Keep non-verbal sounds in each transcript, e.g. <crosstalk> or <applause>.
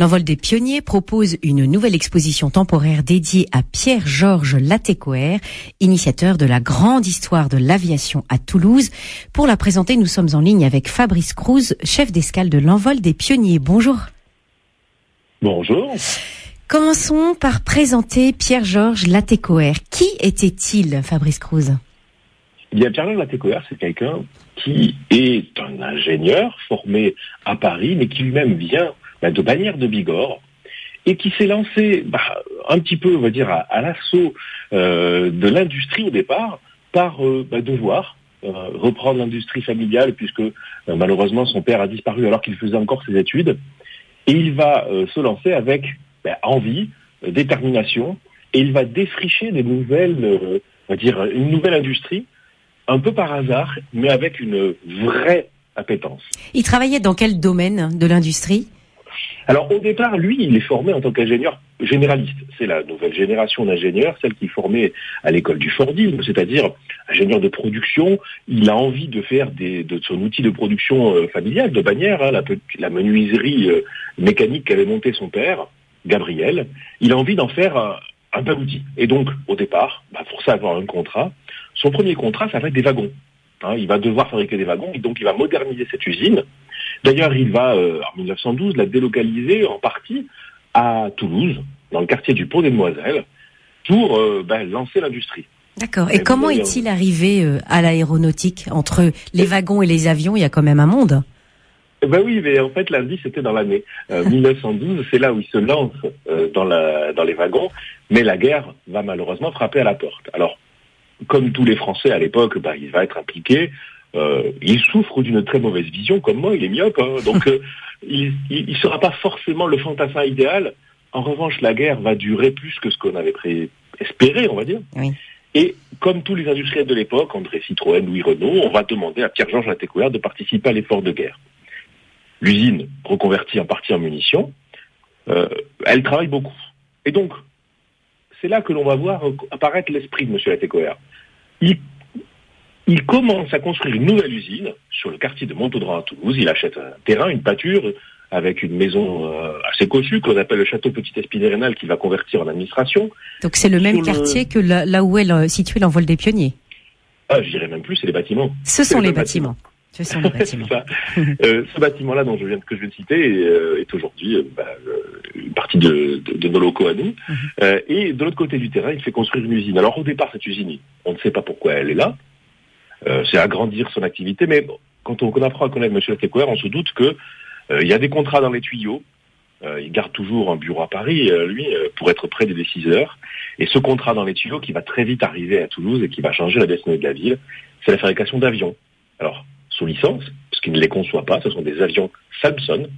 L'envol des pionniers propose une nouvelle exposition temporaire dédiée à Pierre-Georges Latécoère, initiateur de la grande histoire de l'aviation à Toulouse. Pour la présenter, nous sommes en ligne avec Fabrice Cruz, chef d'escale de l'envol des pionniers. Bonjour. Bonjour. Commençons par présenter Pierre-Georges Latécoère. Qui était-il, Fabrice Cruz? Eh bien, Pierre-Georges Latécoère, c'est quelqu'un qui est un ingénieur formé à Paris, mais qui lui-même vient bah, de Bagnères de Bigorre, et qui s'est lancé bah, un petit peu, on va dire, à, l'assaut euh, de l'industrie au départ, par euh, bah, devoir euh, reprendre l'industrie familiale, puisque malheureusement son père a disparu alors qu'il faisait encore ses études, et il va se lancer avec envie, détermination, et il va défricher des nouvelles, on va dire, une nouvelle industrie, un peu par hasard, mais avec une vraie appétence. Il travaillait dans quel domaine de l'industrie? Alors au départ, lui, il est formé en tant qu'ingénieur généraliste. C'est la nouvelle génération d'ingénieurs, celle qui est formée à l'école du Fordisme, c'est-à-dire ingénieur de production. Il a envie de faire de son outil de production euh, familial, de bannière, hein, la, menuiserie euh, mécanique qu'avait monté son père, Gabriel. Il a envie d'en faire un, bel outil. Et donc, au départ, bah, pour ça avoir un contrat, son premier contrat, ça va être des wagons. Hein. il va devoir fabriquer des wagons, et donc il va moderniser cette usine. D'ailleurs, il va, euh, en 1912, la délocaliser en partie à Toulouse, dans le quartier du Pont des Demoiselles, pour euh, ben, lancer l'industrie. D'accord. Et, comment est-il arrivé euh, à l'aéronautique Entre les wagons et les avions, il y a quand même un monde. Ben oui, mais en fait, lundi, c'était dans l'année <laughs> 1912. C'est là où il se lance dans, la, dans les wagons. Mais la guerre va malheureusement frapper à la porte. Alors, comme tous les Français à l'époque, ben, il va être impliqué. Euh, il souffre d'une très mauvaise vision, comme moi, il est myope, hein. donc euh, <laughs> il ne sera pas forcément le fantassin idéal. En revanche, la guerre va durer plus que ce qu'on avait espéré, on va dire. Et comme tous les industriels de l'époque, André Citroën, Louis Renault, on va demander à Pierre-Georges Latécoère de participer à l'effort de guerre. L'usine, reconvertie en partie en munitions, euh, elle travaille beaucoup. Et donc, c'est là que l'on va voir apparaître l'esprit de M. Latécoère. Il il commence à construire une nouvelle usine sur le quartier de Montaudran à Toulouse. Il achète un terrain, une pâture, avec une maison euh, assez cossue qu'on appelle le château Petit Espinay-Rénal qui va convertir en administration. Donc c'est le même quartier que là, où est situé l'envol des pionniers Ah, je dirais même plus, c'est les bâtiments. Ce sont les bâtiments. Ce sont les <laughs> bâtiments. Euh, ce bâtiment-là dont je viens, que je viens de citer est, euh, aujourd'hui bah, une partie de, nos locaux à nous. Mhm. et de l'autre côté du terrain, il fait construire une usine. Alors au départ, cette usine, on ne sait pas pourquoi elle est là. Euh, c'est agrandir son activité. Mais quand on, apprend à connaître M. Latécoère, on se doute qu'il euh, y a des contrats dans les tuyaux. Euh, il garde toujours un bureau à Paris, lui, pour être près des déciseurs. Et ce contrat dans les tuyaux qui va très vite arriver à Toulouse et qui va changer la destinée de la ville, c'est la fabrication d'avions. Alors, sous licence, parce qu'il ne les conçoit pas, ce sont des avions Salmson,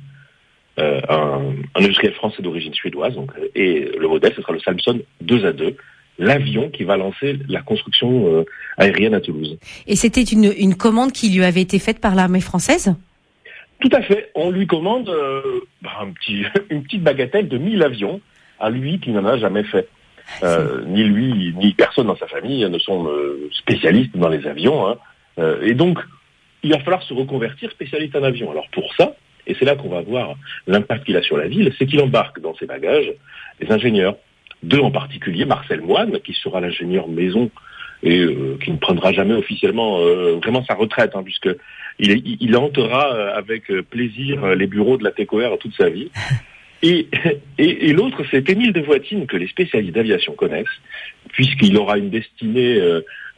un, industriel français d'origine suédoise, donc, et le modèle, ce sera le Salmson 2 à 2, l'avion qui va lancer la construction euh, aérienne à Toulouse. Et c'était une, commande qui lui avait été faite par l'armée française? Tout à fait. On lui commande euh, bah, un petit, <laughs> une petite bagatelle de 1000 avions à lui qui n'en a jamais fait. Euh, ni lui, ni personne dans sa famille ne sont spécialistes dans les avions. Hein. et donc, il va falloir se reconvertir spécialiste en avion. Alors pour ça, et c'est là qu'on va voir l'impact qu'il a sur la ville, c'est qu'il embarque dans ses bagages des ingénieurs, deux en particulier, Marcel Moine, qui sera l'ingénieur maison et euh, qui ne prendra jamais officiellement euh, vraiment sa retraite, hein, puisque il, il hantera euh, avec plaisir les bureaux de la TECOR toute sa vie. <laughs> Et, et, l'autre, c'est Émile de Voitine, que les spécialistes d'aviation connaissent, puisqu'il aura une destinée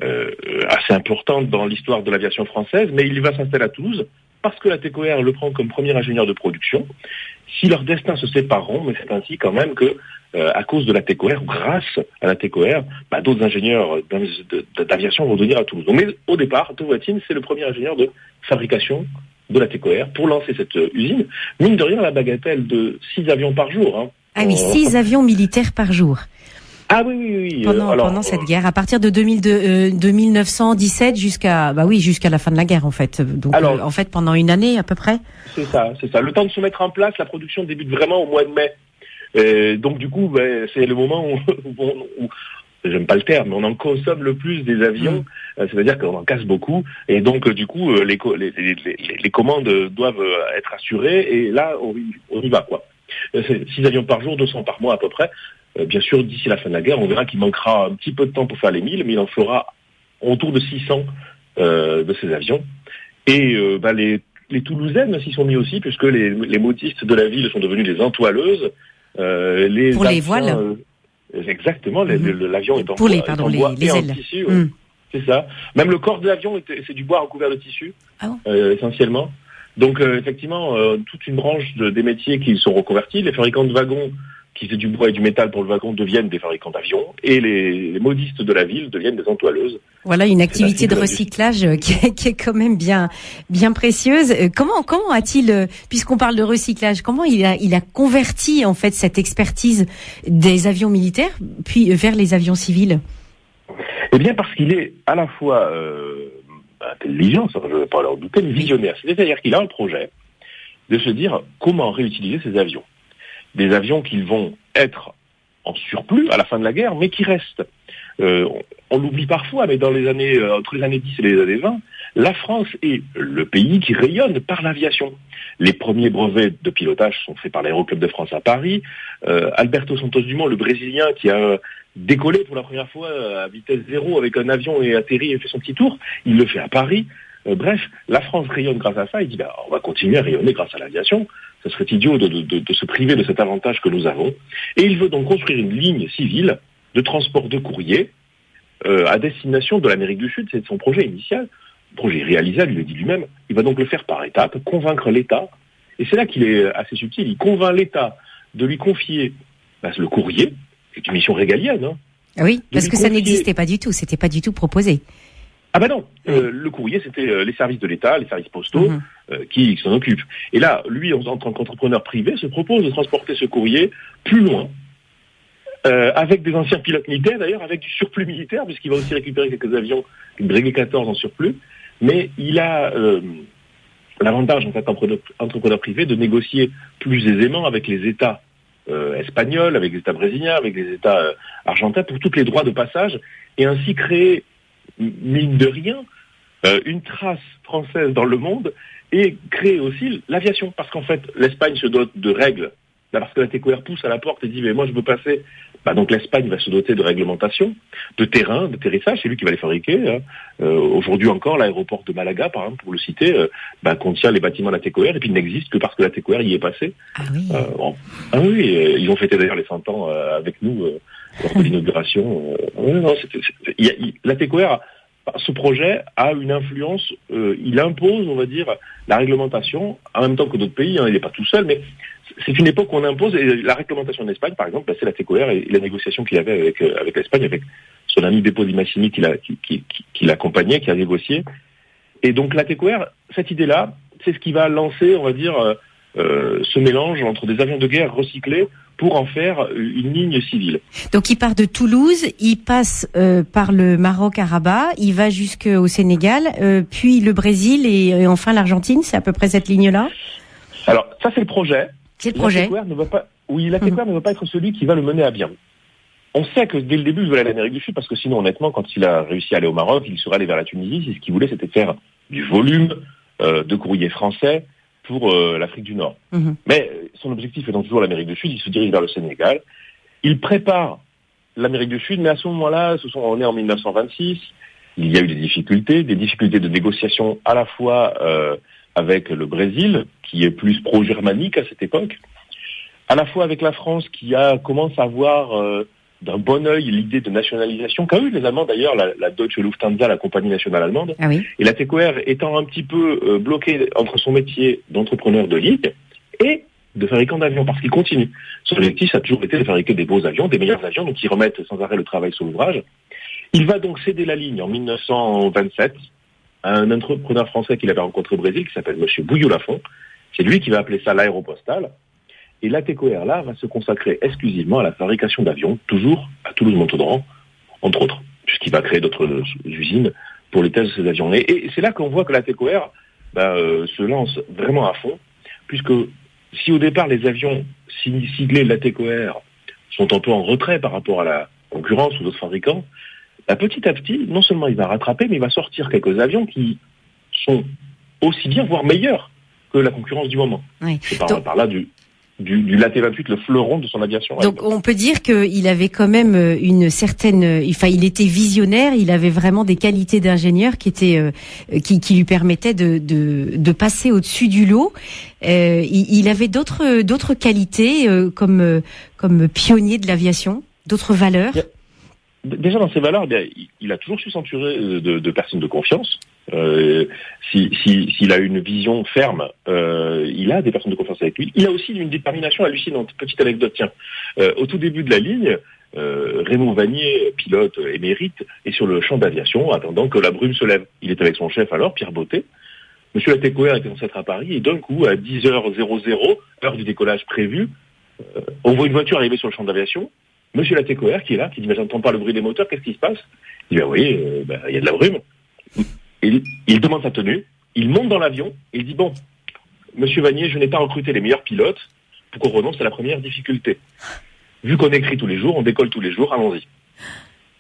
assez importante dans l'histoire de l'aviation française, mais il va s'installer à Toulouse parce que la TECOR le prend comme premier ingénieur de production. Si leurs destins se sépareront, mais c'est ainsi quand même que euh, à cause de la TECOR, grâce à la TECOR, bah, d'autres ingénieurs d'aviation vont venir à Toulouse. mais au départ, Tovatine, c'est le premier ingénieur de fabrication de la TECOR pour lancer cette euh, usine. Mine de rien, la bagatelle de 6 avions par jour. Hein. Ah oui, 6 avions militaires par jour. Ah oui, oui, oui. Euh, pendant, pendant cette guerre, à partir de, 2002, de 1917 jusqu'à bah oui jusqu'à la fin de la guerre en fait. Donc en fait pendant une année à peu près. C'est ça, c'est ça. Le temps de se mettre en place, la production débute vraiment au mois de mai. Donc du coup, ben, c'est le moment où, <laughs> où, j'aime pas le terme, mais on en consomme le plus des avions, mm. euh, ça veut dire qu'on en casse beaucoup, et donc du coup, euh, les, les, les, les commandes doivent euh, être assurées, et là, on, y va, quoi. 6 avions par jour, 200 par mois à peu près. bien sûr, d'ici la fin de la guerre, on verra qu'il manquera un petit peu de temps pour faire les 1000, mais il en fera autour de 600 de ces avions. Et bah, les, les Toulousaines s'y sont mis aussi, puisque les, les modistes de la ville sont devenus des entoileuses. les pour les voiles Exactement, mhm. l'avion est en Pour les, pardon, les, ailes. tissu. Mhm. C'est ça. Même le corps de l'avion, c'est du bois recouvert de tissu, ah euh, essentiellement. Donc euh, effectivement, euh, toute une branche de, des métiers qui sont reconvertis. Les fabricants de wagons qui faisaient du bois et du métal pour le wagon deviennent des fabricants d'avions et les, modistes de la ville deviennent des entoileuses. Voilà une activité de recyclage <laughs> qui est, qui est, quand même bien bien précieuse. Comment comment a-t-il puisqu'on parle de recyclage, comment il a il a converti en fait cette expertise des avions militaires puis vers les avions civils? Eh bien, parce qu'il est à la fois euh, intelligent, ça, je ne vais pas leur douter, mais visionnaire. C'est-à-dire qu'il a un projet de se dire comment réutiliser ces avions. Des avions qui vont être en surplus à la fin de la guerre, mais qui restent. Euh, on l'oublie parfois, mais dans les années euh, entre les années 10 et les années 20, la France est le pays qui rayonne par l'aviation. Les premiers brevets de pilotage sont faits par l'Aéroclub de France à Paris. Euh, Alberto Santos Dumont, le Brésilien, qui a décollé pour la première fois à vitesse zéro avec un avion et atterri et fait son petit tour. Il le fait à Paris. Euh, bref, la France rayonne grâce à ça. Il dit, bah, on va continuer à rayonner grâce à l'aviation. Ce serait idiot de, de, se priver de cet avantage que nous avons. Et il veut donc construire une ligne civile de transport de courrier euh, à destination de l'Amérique du Sud. C'est son projet initial. Projet réalisable, il le dit lui-même. Il va donc le faire par étapes, convaincre l'État. Et c'est là qu'il est assez subtil. Il convainc l'État de lui confier bah, le courrier, c'est une mission régalienne. Hein. Oui, parce que ça n'existait pas du tout, c'était pas du tout proposé. Ah ben non, euh, le courrier c'était euh, les services de l'État, les services postaux mhm. euh, qui s'en occupent. Et là, lui, en, tant qu'entrepreneur privé, se propose de transporter ce courrier plus loin, avec des anciens pilotes militaires d'ailleurs, avec du surplus militaire, puisqu'il va aussi récupérer quelques avions Breguet 14 en surplus. Mais il a l'avantage en tant qu'entrepreneur privé de négocier plus aisément avec les États euh, espagnols, avec les États brésiliens, avec les États euh, argentins, pour tous les droits de passage, et ainsi créer, mine de rien, euh, une trace française dans le monde, et créer aussi l'aviation, parce qu'en fait, l'Espagne se dote de règles, parce que la TQR pousse à la porte et dit, mais moi je veux passer bah, donc l'Espagne va se doter de réglementation, de terrain, d'atterrissage, c'est lui qui va les fabriquer. Hein. Euh, aujourd'hui encore, l'aéroport de Malaga, par exemple, pour le citer, euh, bah, contient les bâtiments de la TCOR et puis il n'existe que parce que la TCOR y est passée. Ah oui, ah oui ils ont fêté d'ailleurs les 100 ans avec nous l'inauguration. la TCOR ce projet a une influence, il impose, on va dire, la réglementation, en même temps que d'autres pays, hein, il n'est pas tout seul, mais c'est une époque où on impose, et la réglementation d'Espagne, par exemple, c'est la TCOR et, la négociation qu'il avait avec, euh, avec l'Espagne, avec son ami Bepo Di Massimi qui, qui, qui, l'accompagnait, qui a négocié. Et donc la TCOR, cette idée-là, c'est ce qui va lancer, on va dire, euh, euh, ce mélange entre des avions de guerre recyclés pour en faire une ligne civile. Donc il part de Toulouse, il passe par le Maroc à Rabat, il va jusqu'au Sénégal, puis le Brésil et enfin l'Argentine, c'est à peu près cette ligne-là? Alors ça c'est le projet. C'est le projet. Ne va pas, oui, la mhm. ne va pas être celui qui va le mener à bien. On sait que dès le début, il veut aller à l'Amérique du Sud parce que sinon, honnêtement, quand il a réussi à aller au Maroc, il serait allé vers la Tunisie. C'est ce qu'il voulait, c'était faire du volume euh, de courrier français pour euh, l'Afrique du Nord. Mhm. Mais son objectif étant toujours l'Amérique du Sud, il se dirige vers le Sénégal. Il prépare l'Amérique du Sud, mais à ce moment-là, ce sont, on est en 1926, il y a eu des difficultés, des difficultés de négociation à la fois euh, avec le Brésil, qui est plus pro-germanique à cette époque, à la fois avec la France, qui a commence à voir euh, d'un bon œil l'idée de nationalisation qu'a eu les Allemands d'ailleurs, la, Deutsche Lufthansa, la compagnie nationale allemande, ah et la TQR étant un petit peu euh, bloquée entre son métier d'entrepreneur de ligne et de fabricant d'avions, parce qu'il continue. Son objectif a toujours été de fabriquer des beaux avions, des meilleurs avions, donc ils remettent sans arrêt le travail sur l'ouvrage. Il va donc céder la ligne en 1927 un entrepreneur français qu'il avait rencontré au Brésil, qui s'appelle M. Bouillou Lafont. C'est lui qui va appeler ça l'aéropostale. Et l'ATCOR, là, va se consacrer exclusivement à la fabrication d'avions, toujours à Toulouse-Montaudan, entre autres, puisqu'il va créer d'autres usines pour les tests de ces avions. Et, c'est là qu'on voit que l'ATCOR bah, euh, se lance vraiment à fond, puisque si au départ les avions siglés de l'ATCOR sont un peu en retrait par rapport à la concurrence ou d'autres fabricants, bah, petit à petit, non seulement il va rattraper, mais il va sortir quelques avions qui sont aussi bien, voire meilleurs que la concurrence du moment. Oui. par, là du, du, du Lat 28 le fleuron de son aviation. Donc on peut dire qu'il avait quand même euh, une certaine, euh, enfin il était visionnaire, il avait vraiment des qualités d'ingénieur qui étaient, euh, qui, qui, lui permettaient de, de, de passer au-dessus du lot. Euh, il, il, avait d'autres d'autres qualités comme comme pionnier de l'aviation, d'autres valeurs. Déjà dans ses valeurs, bien, il a toujours su s'entourer de, de personnes de confiance. Euh, s'il si, a une vision ferme, euh, il a des personnes de confiance avec lui. Il a aussi une détermination hallucinante. Petite anecdote, tiens. Euh, au tout début de la ligne, euh, Raymond Vanier, pilote émérite, est sur le champ d'aviation, attendant que la brume se lève. Il est avec son chef alors, Pierre Beauté. Monsieur Latécoère était censé être à Paris, et d'un coup, à 10h00, heure du décollage prévu, euh, on voit une voiture arriver sur le champ d'aviation. Monsieur Latécoère, qui est là, qui dit, mais j'entends pas le bruit des moteurs, qu'est-ce qui se passe? Il dit, ben, vous voyez, ben, il y a de la brume il, demande sa tenue, il monte dans l'avion et il dit bon, Monsieur Vanier, je n'ai pas recruté les meilleurs pilotes pour qu'on renonce à la première difficulté. Vu qu'on écrit tous les jours, on décolle tous les jours, allons-y.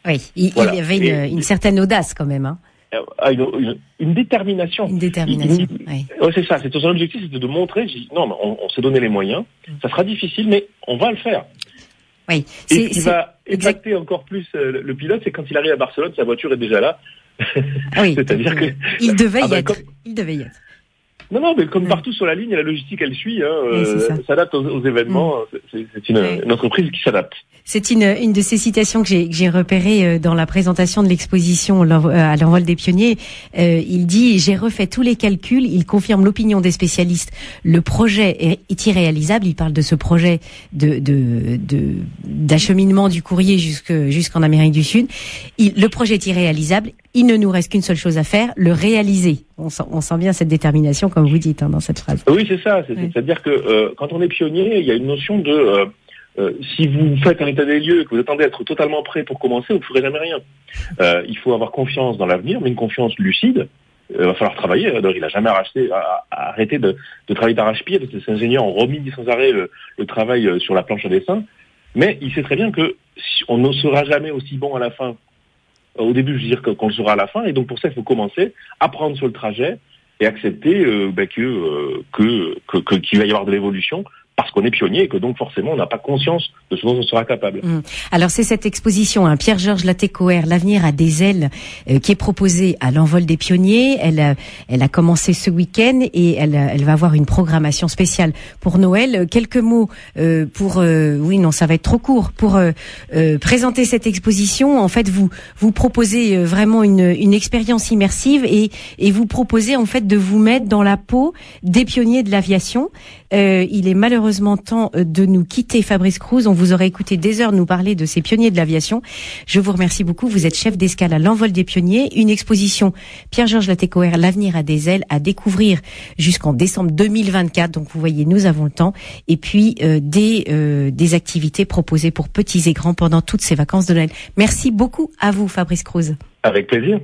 Oui, il, y avait une, certaine audace quand même. Hein. Euh, une, détermination. Une détermination. oui. c'est ça. C'est son objectif, c'était de montrer. non, on, s'est donné les moyens. Mm. Ça sera difficile, mais on va le faire. Oui. Et ce qui va exacter encore plus euh, le pilote, c'est quand il arrive à Barcelone, sa voiture est déjà là. <laughs> Oui. C'est-à-dire que il devait y ah bah, être. Il devait y être. Non, non, mais comme partout sur la ligne, la logistique, elle suit, hein, euh, s'adapte aux, événements. Mm. C'est une, entreprise qui s'adapte. C'est une, une de ces citations que j'ai repérées euh, dans la présentation de l'exposition euh, à l'envol des pionniers. Euh, il dit j'ai refait tous les calculs. Il confirme l'opinion des spécialistes. Le projet est, irréalisable. Il parle de ce projet de d'acheminement du courrier jusque jusqu'en Amérique du Sud. Il, le projet est irréalisable. Il ne nous reste qu'une seule chose à faire, le réaliser. On sent, on sent bien cette détermination, comme vous dites hein, dans cette phrase. Oui, c'est ça. C'est-à-dire que euh, quand on est pionnier, il y a une notion de euh, euh, si vous faites un état des lieux et que vous attendez à être totalement prêt pour commencer, vous ne ferez jamais rien. il faut avoir confiance dans l'avenir, mais une confiance lucide. Il va falloir travailler. il n'a jamais arrêté de, de travailler d'arrache-pied. Ces ingénieurs ont remis sans arrêt le, le, travail sur la planche à dessin. Mais il sait très bien que on ne sera jamais aussi bon à la fin au début, je veux dire qu'on le saura à la fin. Et donc pour ça, il faut commencer, apprendre sur le trajet et accepter euh, ben, que, euh, que, que, qu'il va y avoir de l'évolution parce qu'on est pionnier et que donc forcément on n'a pas conscience de ce dont on sera capable. Mmh. Alors c'est cette exposition, hein, Pierre-Georges Latécoère, l'avenir a des ailes, euh, qui est proposée à l'envol des pionniers. Elle, a, elle a commencé ce week-end et elle, elle va avoir une programmation spéciale pour Noël. Euh, quelques mots euh, pour, oui non ça va être trop court, pour présenter cette exposition. En fait vous vous proposez vraiment une, une expérience immersive et, et vous proposez en fait de vous mettre dans la peau des pionniers de l'aviation. il est malheureusement malheureusement temps euh, de nous quitter, Fabrice Cruz. On vous aurait écouté des heures nous parler de ces pionniers de l'aviation. Je vous remercie beaucoup. Vous êtes chef d'escale à l'envol des pionniers. Une exposition Pierre-Georges Latécoère, l'avenir à des ailes, à découvrir jusqu'en décembre 2024. Donc vous voyez, nous avons le temps. Et puis euh, des, euh, des activités proposées pour petits et grands pendant toutes ces vacances de Noël. Merci beaucoup à vous, Fabrice Cruz. Avec plaisir.